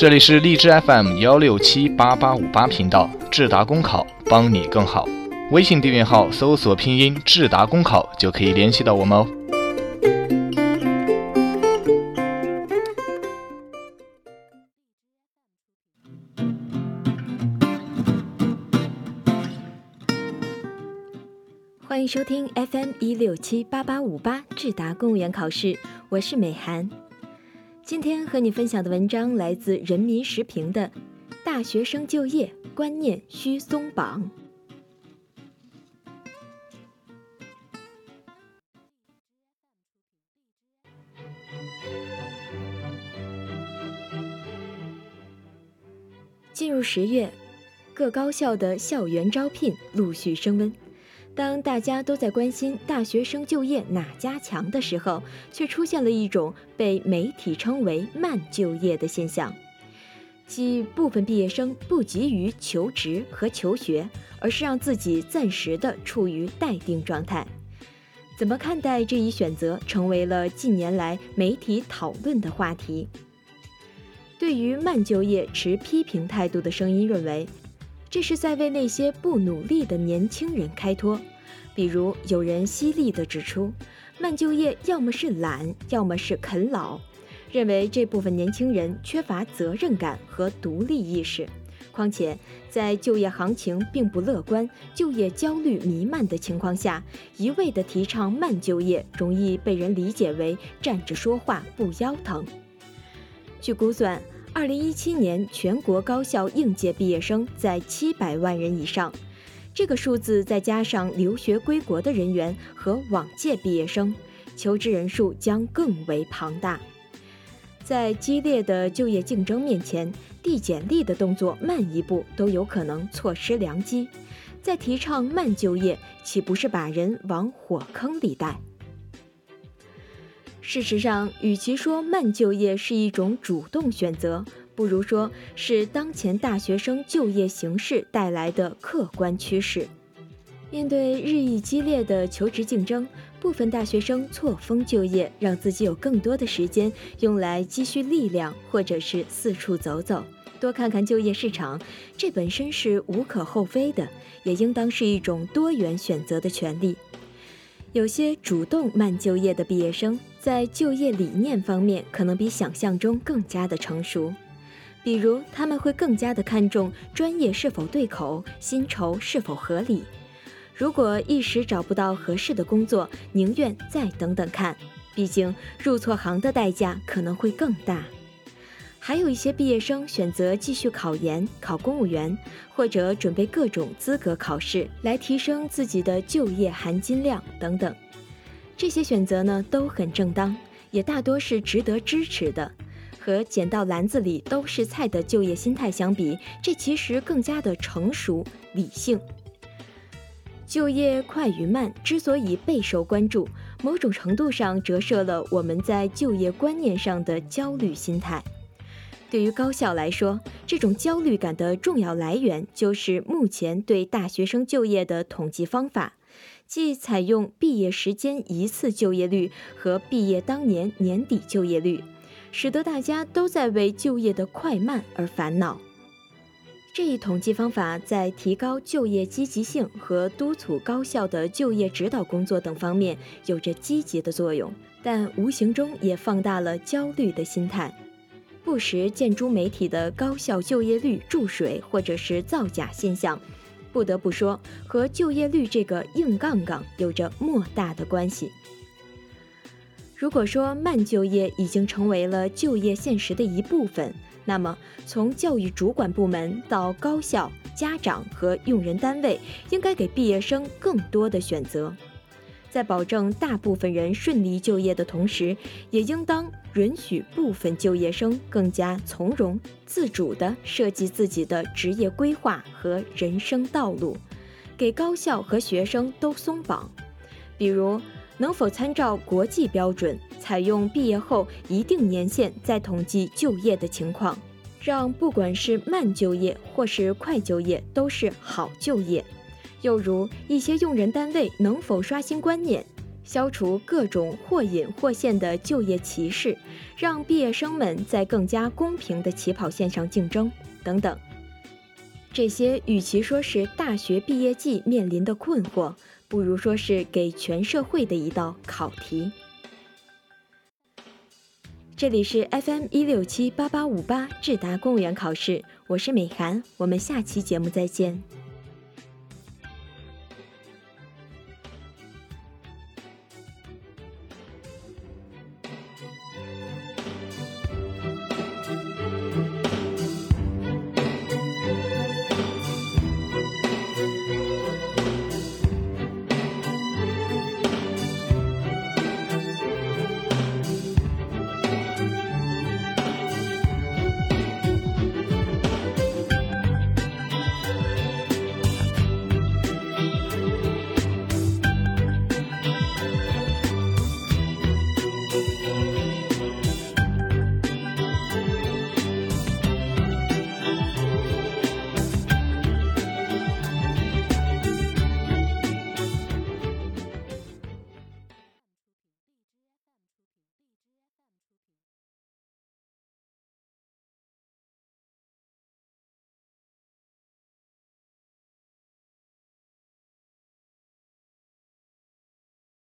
这里是荔枝 FM 幺六七八八五八频道，智达公考帮你更好。微信订阅号搜索拼音智达公考就可以联系到我们哦。欢迎收听 FM 一六七八八五八智达公务员考试，我是美涵。今天和你分享的文章来自人民时评的《大学生就业观念需松绑》。进入十月，各高校的校园招聘陆续升温。当大家都在关心大学生就业哪家强的时候，却出现了一种被媒体称为“慢就业”的现象，即部分毕业生不急于求职和求学，而是让自己暂时的处于待定状态。怎么看待这一选择，成为了近年来媒体讨论的话题。对于慢就业持批评态度的声音认为。这是在为那些不努力的年轻人开脱，比如有人犀利地指出，慢就业要么是懒，要么是啃老，认为这部分年轻人缺乏责任感和独立意识。况且，在就业行情并不乐观、就业焦虑弥漫的情况下，一味地提倡慢就业，容易被人理解为站着说话不腰疼。据估算。二零一七年全国高校应届毕业生在七百万人以上，这个数字再加上留学归国的人员和往届毕业生，求职人数将更为庞大。在激烈的就业竞争面前，递简历的动作慢一步都有可能错失良机。在提倡慢就业，岂不是把人往火坑里带？事实上，与其说慢就业是一种主动选择，不如说是当前大学生就业形势带来的客观趋势。面对日益激烈的求职竞争，部分大学生错峰就业，让自己有更多的时间用来积蓄力量，或者是四处走走，多看看就业市场。这本身是无可厚非的，也应当是一种多元选择的权利。有些主动慢就业的毕业生，在就业理念方面可能比想象中更加的成熟，比如他们会更加的看重专业是否对口，薪酬是否合理。如果一时找不到合适的工作，宁愿再等等看，毕竟入错行的代价可能会更大。还有一些毕业生选择继续考研、考公务员，或者准备各种资格考试来提升自己的就业含金量等等。这些选择呢都很正当，也大多是值得支持的。和捡到篮子里都是菜的就业心态相比，这其实更加的成熟理性。就业快与慢之所以备受关注，某种程度上折射了我们在就业观念上的焦虑心态。对于高校来说，这种焦虑感的重要来源就是目前对大学生就业的统计方法，即采用毕业时间一次就业率和毕业当年年底就业率，使得大家都在为就业的快慢而烦恼。这一统计方法在提高就业积极性和督促高校的就业指导工作等方面有着积极的作用，但无形中也放大了焦虑的心态。不时见诸媒体的高校就业率注水或者是造假现象，不得不说和就业率这个硬杠杠有着莫大的关系。如果说慢就业已经成为了就业现实的一部分，那么从教育主管部门到高校、家长和用人单位，应该给毕业生更多的选择。在保证大部分人顺利就业的同时，也应当允许部分就业生更加从容、自主地设计自己的职业规划和人生道路，给高校和学生都松绑。比如，能否参照国际标准，采用毕业后一定年限再统计就业的情况，让不管是慢就业或是快就业都是好就业。又如一些用人单位能否刷新观念，消除各种或隐或现的就业歧视，让毕业生们在更加公平的起跑线上竞争等等。这些与其说是大学毕业季面临的困惑，不如说是给全社会的一道考题。这里是 FM 一六七八八五八智达公务员考试，我是美涵，我们下期节目再见。